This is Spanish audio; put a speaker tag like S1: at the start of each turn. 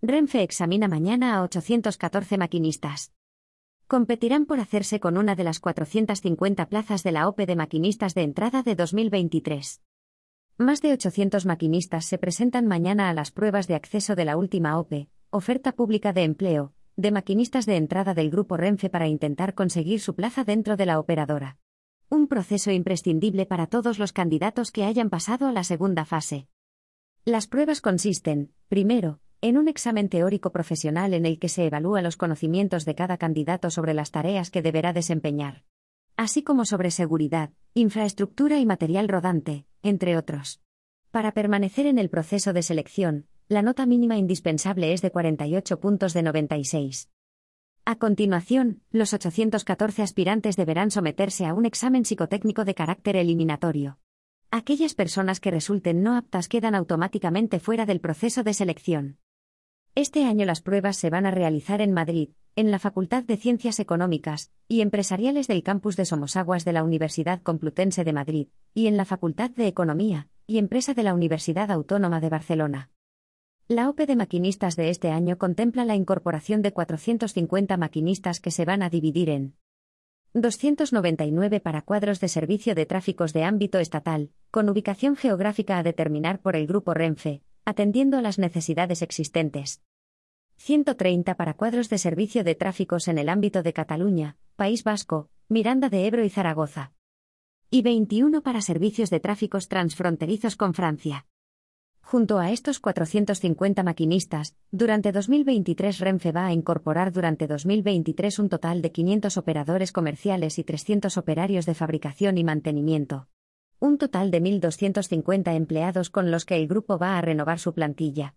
S1: Renfe examina mañana a 814 maquinistas. Competirán por hacerse con una de las 450 plazas de la OPE de maquinistas de entrada de 2023. Más de 800 maquinistas se presentan mañana a las pruebas de acceso de la última OPE, oferta pública de empleo, de maquinistas de entrada del grupo Renfe para intentar conseguir su plaza dentro de la operadora. Un proceso imprescindible para todos los candidatos que hayan pasado a la segunda fase. Las pruebas consisten, primero, en un examen teórico profesional en el que se evalúa los conocimientos de cada candidato sobre las tareas que deberá desempeñar, así como sobre seguridad, infraestructura y material rodante, entre otros. Para permanecer en el proceso de selección, la nota mínima indispensable es de 48 puntos de 96. A continuación, los 814 aspirantes deberán someterse a un examen psicotécnico de carácter eliminatorio. Aquellas personas que resulten no aptas quedan automáticamente fuera del proceso de selección. Este año las pruebas se van a realizar en Madrid, en la Facultad de Ciencias Económicas y Empresariales del campus de Somosaguas de la Universidad Complutense de Madrid, y en la Facultad de Economía y Empresa de la Universidad Autónoma de Barcelona. La OPE de maquinistas de este año contempla la incorporación de 450 maquinistas que se van a dividir en 299 para cuadros de servicio de tráficos de ámbito estatal, con ubicación geográfica a determinar por el Grupo Renfe, atendiendo a las necesidades existentes. 130 para cuadros de servicio de tráficos en el ámbito de Cataluña, País Vasco, Miranda de Ebro y Zaragoza. Y 21 para servicios de tráficos transfronterizos con Francia. Junto a estos 450 maquinistas, durante 2023 Renfe va a incorporar durante 2023 un total de 500 operadores comerciales y 300 operarios de fabricación y mantenimiento un total de 1.250 empleados con los que el grupo va a renovar su plantilla.